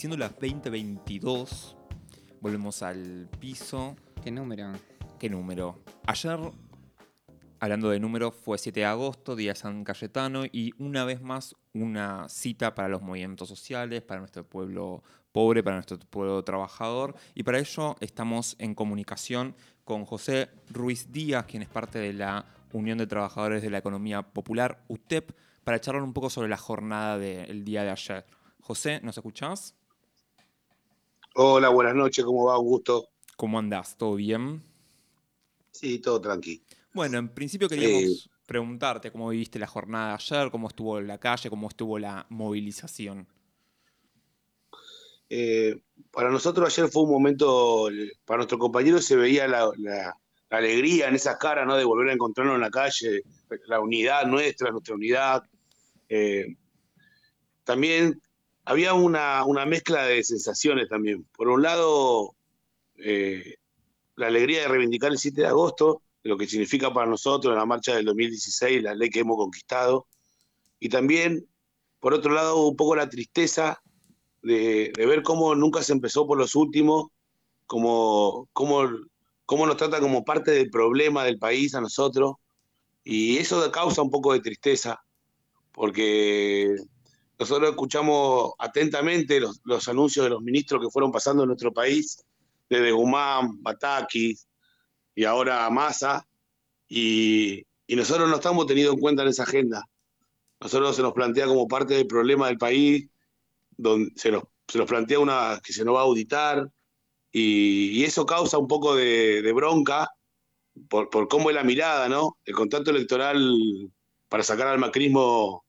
Siendo las 2022, volvemos al piso. ¿Qué número? ¿Qué número? Ayer, hablando de números, fue 7 de agosto, día San Cayetano, y una vez más una cita para los movimientos sociales, para nuestro pueblo pobre, para nuestro pueblo trabajador, y para ello estamos en comunicación con José Ruiz Díaz, quien es parte de la Unión de Trabajadores de la Economía Popular, UTEP, para charlar un poco sobre la jornada del día de ayer. José, ¿nos escuchás? Hola, buenas noches, ¿cómo va? Un gusto. ¿Cómo andás? ¿Todo bien? Sí, todo tranquilo. Bueno, en principio queríamos preguntarte cómo viviste la jornada de ayer, cómo estuvo la calle, cómo estuvo la movilización. Eh, para nosotros ayer fue un momento, para nuestros compañeros se veía la, alegría en esas caras, ¿no? De volver a encontrarnos en la calle, la unidad nuestra, nuestra unidad. Eh, también había una, mezcla de sensaciones también. Por un lado, eh, la alegría de reivindicar el 7 de agosto, lo que significa para nosotros la marcha del 2016, la ley que hemos conquistado. Y también, por otro lado, un poco la tristeza de, ver cómo nunca se empezó por los últimos, cómo, cómo, cómo nos trata como parte del problema del país a nosotros. Y eso causa un poco de tristeza, porque nosotros escuchamos atentamente los, anuncios de los ministros que fueron pasando en nuestro país, desde Guzmán, Batakis y ahora Massa, y, nosotros no estamos tenidos en cuenta en esa agenda. Nosotros se nos plantea como parte del problema del país, se nos, plantea una que se nos va a auditar, y, eso causa un poco de, bronca por, por, cómo es la mirada, ¿no? El contacto electoral para sacar al macrismo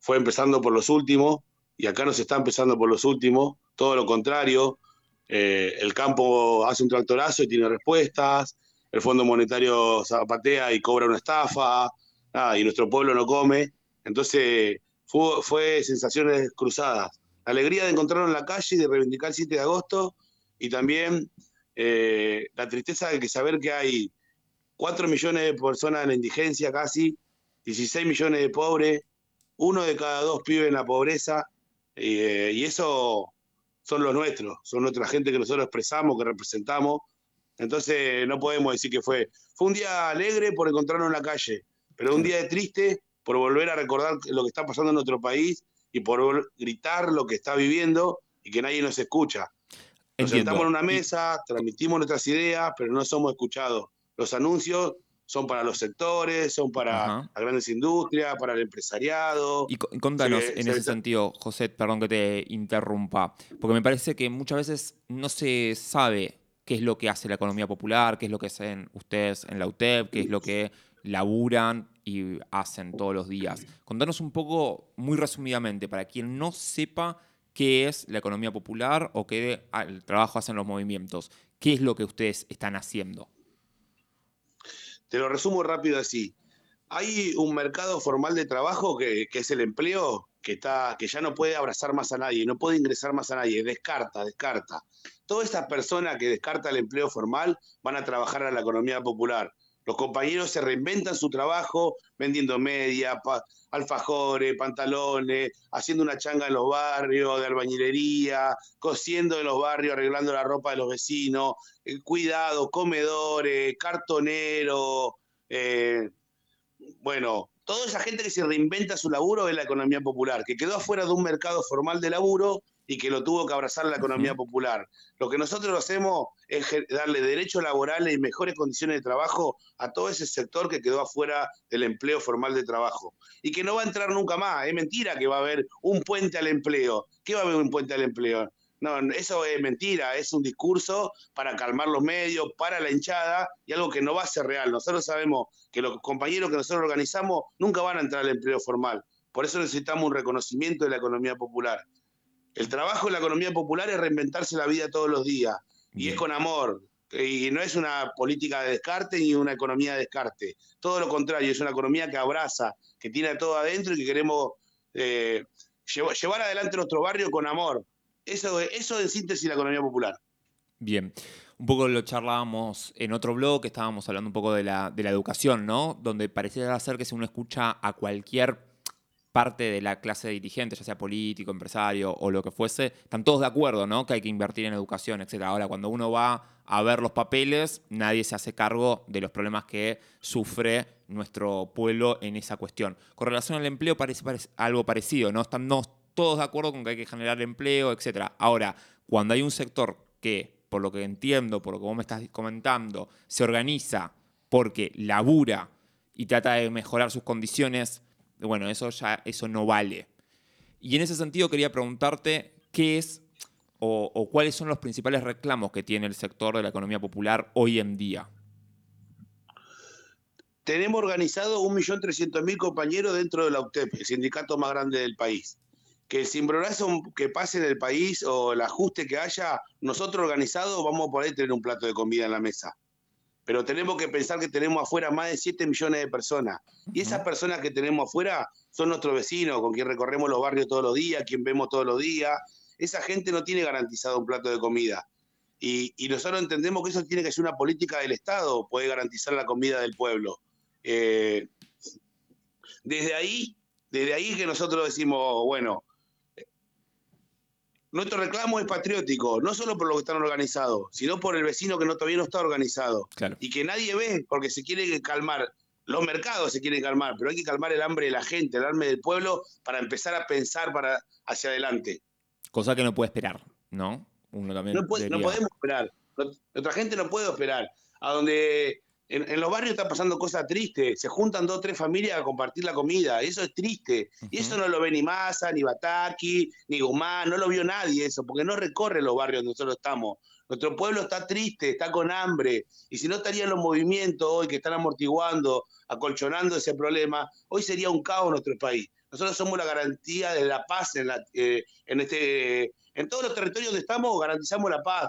fue empezando por los últimos y acá no se está empezando por los últimos, todo lo contrario. Eh, el campo hace un tractorazo y tiene respuestas, el Fondo Monetario zapatea y cobra una estafa, y nuestro pueblo no come. Entonces fue, sensaciones cruzadas. La alegría de encontrarnos en la calle y de reivindicar el 7 de agosto y también eh, la tristeza de que saber que hay 4 millones de personas en la indigencia casi, 16 millones de pobres, uno de cada dos pibes en la pobreza, eh, y eso son los nuestros, son nuestra gente que nosotros expresamos, que representamos. Entonces no podemos decir que fue. Fue un día alegre por encontrarnos en la calle, pero un día de triste por volver a recordar lo que está pasando en nuestro país y por gritar lo que está viviendo y que nadie nos escucha. Nos sentamos en una mesa, transmitimos nuestras ideas, pero no somos escuchados. Los anuncios son para los sectores, son para las grandes industrias, para el empresariado. Y contanos en ese sentido, José, perdón que te interrumpa, porque me parece que muchas veces no se sabe qué es lo que hace la economía popular, qué es lo que hacen ustedes en la UTEP, qué es lo que laburan y hacen todos los días. Contanos un poco, muy resumidamente, para quien no sepa qué es la economía popular o qué el trabajo hacen los movimientos, qué es lo que ustedes están haciendo. Te lo resumo rápido así. Hay un mercado formal de trabajo que, es el empleo, que, está, que ya no puede abrazar más a nadie, no puede ingresar más a nadie, descarta, descarta. Todas estas personas que descarta el empleo formal van a trabajar a la economía popular. Los compañeros se reinventan su trabajo vendiendo media, alfajores, pantalones, haciendo una changa en los barrios de albañilería, cosiendo en los barrios, arreglando la ropa de los vecinos, eh, cuidado, comedores, cartonero, eh, bueno, toda esa gente que se reinventa su laburo es la economía popular, que quedó afuera de un mercado formal de laburo y que lo tuvo que abrazar la economía popular. Lo que nosotros hacemos es darle derechos laborales y mejores condiciones de trabajo a todo ese sector que quedó afuera del empleo formal de trabajo. Y que no va a entrar nunca más. Es mentira que va a haber un puente al empleo. ¿Qué va a haber un puente al empleo? No, eso es mentira, es un discurso para calmar los medios, para la hinchada y algo que no va a ser real. Nosotros sabemos que los compañeros que nosotros organizamos nunca van a entrar al empleo formal. Por eso necesitamos un reconocimiento de la economía popular. El trabajo en la economía popular es reinventarse la vida todos los días y es con amor. Y no es una política de descarte ni una economía de descarte. Todo lo contrario, es una economía que abraza, que tiene todo adentro y que queremos eh, llevar, adelante nuestro barrio con amor. Eso, eso en síntesis la economía popular. Bien. Un poco lo charlábamos en otro blog, estábamos hablando un poco de la, de la educación, ¿no? Donde pareciera ser que si uno escucha a cualquier parte de la clase dirigente, ya sea político, empresario o lo que fuese, están todos de acuerdo, ¿no? Que hay que invertir en educación, etc. Ahora, cuando uno va a ver los papeles, nadie se hace cargo de los problemas que sufre nuestro pueblo en esa cuestión. Con relación al empleo parece, algo parecido, ¿no? Están todos de acuerdo con que hay que generar empleo, etc. Ahora, cuando hay un sector que, por lo que entiendo, por lo que vos me estás comentando, se organiza porque labura y trata de mejorar sus condiciones, bueno, eso ya eso no vale. Y en ese sentido quería preguntarte qué es o, cuáles son los principales reclamos que tiene el sector de la economía popular hoy en día. Tenemos organizado 1.300.000 compañeros dentro de la UTEP, el sindicato más grande del país. Que el cimbronazo que pase en el país o el ajuste que haya, nosotros organizados vamos a poder tener un plato de comida en la mesa pero tenemos que pensar que tenemos afuera más de 7 millones de personas. Y esas personas que tenemos afuera son nuestros vecinos, con quien recorremos los barrios todos los días, quien vemos todos los días. Esa gente no tiene garantizado un plato de comida. Y, nosotros entendemos que eso tiene que ser una política del Estado, puede garantizar la comida del pueblo. Eh, desde ahí, desde ahí que nosotros decimos, bueno, nuestro reclamo es patriótico, no solo por lo que están organizados, sino por el vecino que no, todavía no está organizado. Y que nadie ve porque se quiere calmar. Los mercados se quieren calmar, pero hay que calmar el hambre de la gente, el hambre del pueblo, para empezar a pensar para hacia adelante. Cosa que no puede esperar, ¿no? Uno también no, no podemos esperar. Nuestra gente no puede esperar. A donde en, los barrios está pasando cosas tristes. Se juntan dos o tres familias a compartir la comida. Eso es triste. Y eso no lo ve ni Massa, ni Bataki, ni Guzmán. No lo vio nadie eso, porque no recorre los barrios donde nosotros estamos. Nuestro pueblo está triste, está con hambre. Y si no estarían los movimientos hoy que están amortiguando, acolchonando ese problema, hoy sería un caos nuestro país. Nosotros somos la garantía de la paz en, la, eh, en, este, en todos los territorios donde estamos, garantizamos la paz,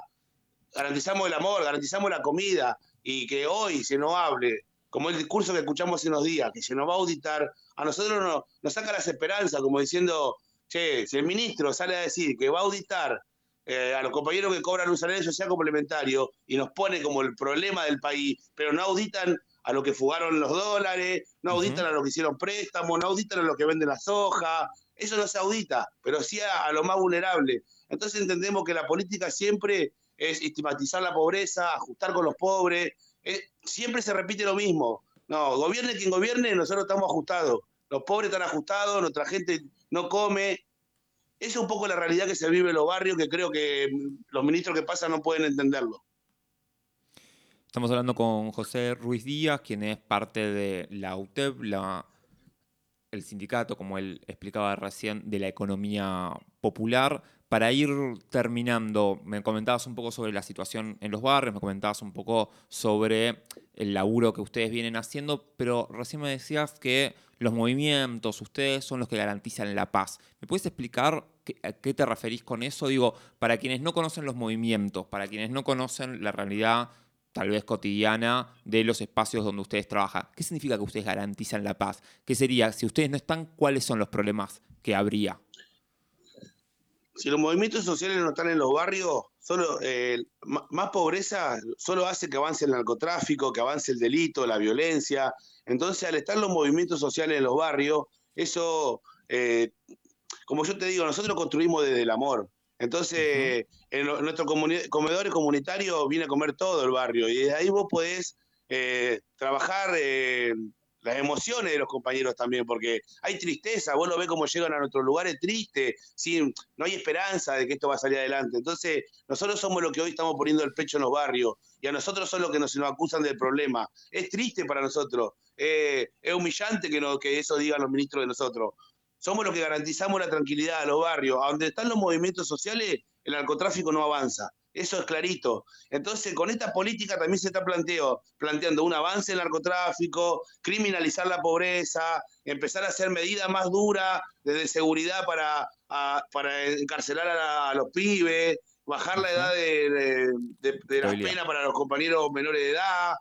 garantizamos el amor, garantizamos la comida, y que hoy se nos hable, como el discurso que escuchamos hace unos días, que se nos va a auditar, a nosotros nos, nos saca las esperanzas, como diciendo, che, si el ministro sale a decir que va a auditar eh, a los compañeros que cobran un salario social complementario y nos pone como el problema del país, pero no auditan a los que fugaron los dólares, no auditan a los que hicieron préstamos, no auditan a los que venden la soja, eso no se audita, pero sí a, a lo más vulnerable. Entonces entendemos que la política siempre es estigmatizar la pobreza, ajustar con los pobres. Siempre se repite lo mismo. No, gobierne quien gobierne, nosotros estamos ajustados. Los pobres están ajustados, nuestra gente no come. Esa es un poco la realidad que se vive en los barrios, que creo que los ministros que pasan no pueden entenderlo. Estamos hablando con José Ruiz Díaz, quien es parte de la UTEP, el sindicato, como él explicaba recién, de la economía popular. Para ir terminando, me comentabas un poco sobre la situación en los barrios, me comentabas un poco sobre el laburo que ustedes vienen haciendo, pero recién me decías que los movimientos, ustedes son los que garantizan la paz. ¿Me puedes explicar a qué te referís con eso? Digo, para quienes no conocen los movimientos, para quienes no conocen la realidad tal vez cotidiana de los espacios donde ustedes trabajan. ¿Qué significa que ustedes garantizan la paz? ¿Qué sería, si ustedes no están, cuáles son los problemas que habría? Si los movimientos sociales no están en los barrios, solo eh, más pobreza solo hace que avance el narcotráfico, que avance el delito, la violencia. Entonces, al estar los movimientos sociales en los barrios, eso, eh, como yo te digo, nosotros construimos desde el amor. Entonces, en, nuestro comedor comunitario viene a comer todo el barrio y desde ahí vos podés eh, trabajar las emociones de los compañeros también, porque hay tristeza, vos lo ves como llegan a nuestros lugares tristes, ¿sí? no hay esperanza de que esto va a salir adelante. Entonces, nosotros somos los que hoy estamos poniendo el pecho en los barrios, y a nosotros son los que nos, nos acusan del problema. Es triste para nosotros, eh, es humillante que, que eso digan los ministros de nosotros. Somos los que garantizamos la tranquilidad a los barrios. A donde están los movimientos sociales, el narcotráfico no avanza. Eso es clarito. Entonces, con esta política también se está planteo, planteando un avance en el narcotráfico, criminalizar la pobreza, empezar a hacer medidas más duras desde seguridad para, para encarcelar a, los pibes, bajar la edad de, de, las penas para los compañeros menores de edad.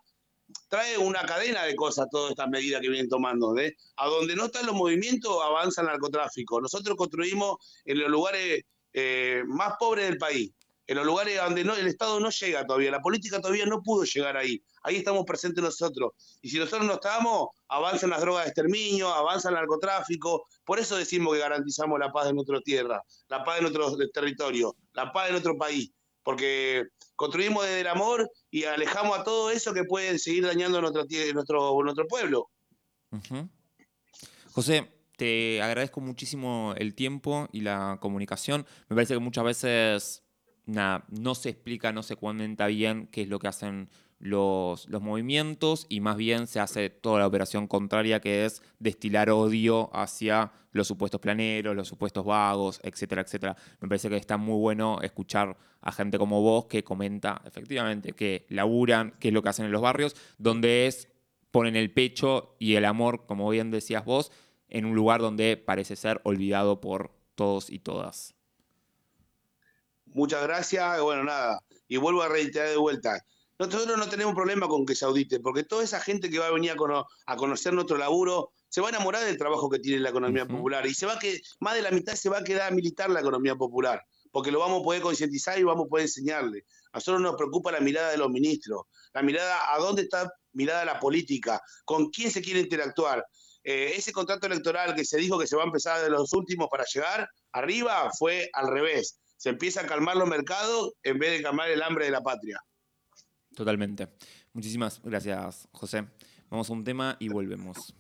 Trae una cadena de cosas todas estas medidas que vienen tomando. A donde no están los movimientos, avanza el narcotráfico. Nosotros construimos en los lugares eh, más pobres del país en los lugares donde el Estado no llega todavía, la política todavía no pudo llegar ahí, ahí estamos presentes nosotros. Y si nosotros no estamos, avanzan las drogas de exterminio, avanza el narcotráfico. Por eso decimos que garantizamos la paz de nuestra tierra, la paz de nuestro territorio, la paz de nuestro país. Porque construimos desde el amor y alejamos a todo eso que puede seguir dañando nuestro, nuestro, nuestro pueblo. José, te agradezco muchísimo el tiempo y la comunicación. Me parece que muchas veces no se explica, no se comenta bien qué es lo que hacen los, los, movimientos y más bien se hace toda la operación contraria que es destilar odio hacia los supuestos planeros, los supuestos vagos, etcétera, etcétera. Me parece que está muy bueno escuchar a gente como vos que comenta efectivamente que laburan, qué es lo que hacen en los barrios, donde es ponen el pecho y el amor, como bien decías vos, en un lugar donde parece ser olvidado por todos y todas. Muchas gracias. Bueno, nada, y vuelvo a reiterar de vuelta. Nosotros no tenemos problema con que se audite, porque toda esa gente que va a venir a, conocer nuestro laburo se va a enamorar del trabajo que tiene la economía popular y se va que más de la mitad se va a quedar a militar la economía popular, porque lo vamos a poder concientizar y vamos a poder enseñarle. A nosotros nos preocupa la mirada de los ministros, la mirada a dónde está mirada la política, con quién se quiere interactuar. Eh, ese contrato electoral que se dijo que se va a empezar de los últimos para llegar arriba fue al revés. Se empieza a calmar los mercados en vez de calmar el hambre de la patria. Totalmente. Muchísimas gracias, José. Vamos a un tema y volvemos.